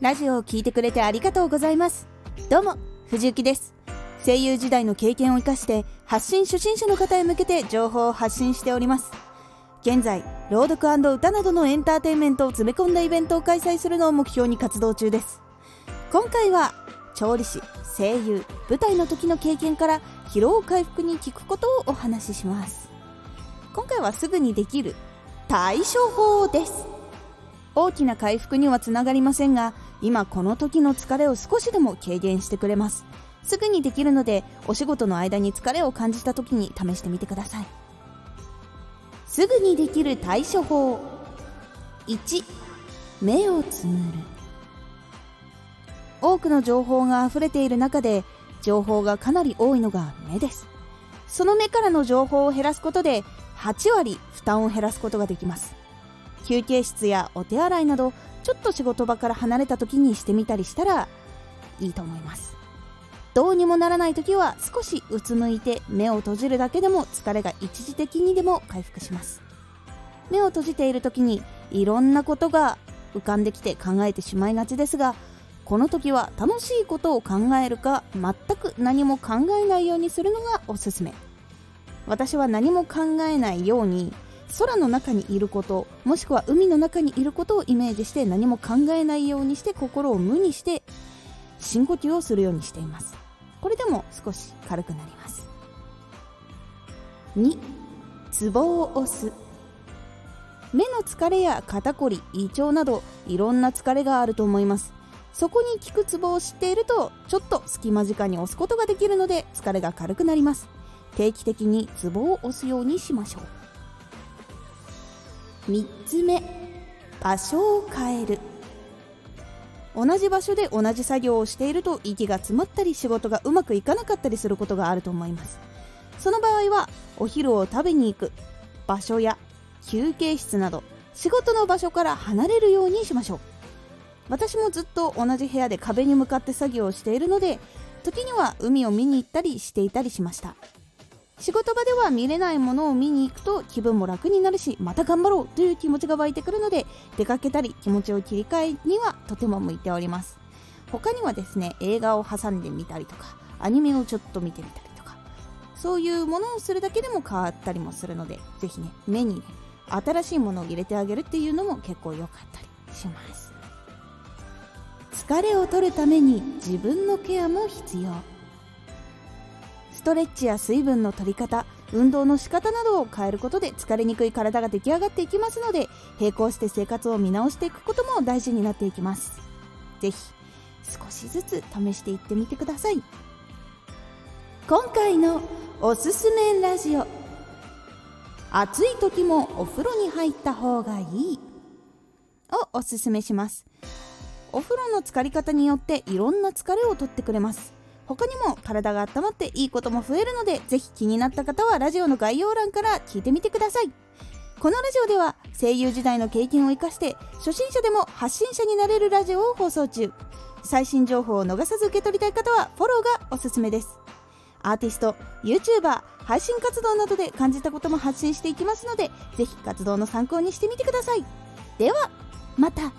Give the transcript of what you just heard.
ラジオを聞いてくれてありがとうございます。どうも藤幸です。声優時代の経験を生かして発信初心者の方へ向けて情報を発信しております。現在朗読歌などのエンターテインメントを詰め込んだイベントを開催するのを目標に活動中です。今回は調理師声優舞台の時の経験から疲労回復に効くことをお話しします。今回はすぐにできる対処法です。大きな回復にはつながりませんが今この時の疲れを少しでも軽減してくれます。すぐにできるのでお仕事の間に疲れを感じた時に試してみてください。すぐにできる対処法。1目をつむる。多くの情報が溢れている中で情報がかなり多いのが目です。その目からの情報を減らすことで8割負担を減らすことができます。休憩室やお手洗いなどちょっと仕事場から離れた時にしてみたりしたらいいと思います。どうにもならない時は少しうつむいて目を閉じるだけでも疲れが一時的にでも回復します。目を閉じている時にいろんなことが浮かんできて考えてしまいがちですがこの時は楽しいことを考えるか全く何も考えないようにするのがおすすめ。私は何も考えないように空の中にいることもしくは海の中にいることをイメージして何も考えないようにして心を無にして深呼吸をするようにしています。これでも少し軽くなります。2ツボを押す。目の疲れや肩こり胃腸などいろんな疲れがあると思います。そこに効くツボを知っているとちょっと隙間時間に押すことができるので疲れが軽くなります。定期的にツボを押すようにしましょう。3つ目場所を変える。同じ場所で同じ作業をしていると息が詰まったり仕事がうまくいかなかったりすることがあると思います。その場合はお昼を食べに行く。場所や休憩室など仕事の場所から離れるようにしましょう。私もずっと同じ部屋で壁に向かって作業をしているので時には海を見に行ったりしていたりしました。仕事場では見れないものを見に行くと気分も楽になるしまた頑張ろうという気持ちが湧いてくるので出かけたり気持ちを切り替えにはとても向いております。他にはですね映画を挟んでみたりとかアニメをちょっと見てみたりとかそういうものをするだけでも変わったりもするのでぜひね目にね新しいものを入れてあげるっていうのも結構良かったりします。疲れを取るために自分のケアも必要。ストレッチや水分の取り方運動の仕方などを変えることで疲れにくい体が出来上がっていきますので並行して生活を見直していくことも大事になっていきます。是非少しずつ試していってみてください。今回のおすすめラジオ。暑い時もお風呂に入った方がいい。をおすすめします。お風呂の浸かり方によっていろんな疲れを取ってくれます。他にも体が温まっていいことも増えるのでぜひ気になった方はラジオの概要欄から聞いてみてください。このラジオでは声優時代の経験を生かして初心者でも発信者になれるラジオを放送中。最新情報を逃さず受け取りたい方はフォローがおすすめです。アーティスト YouTuber 配信活動などで感じたことも発信していきますのでぜひ活動の参考にしてみてください。ではまた。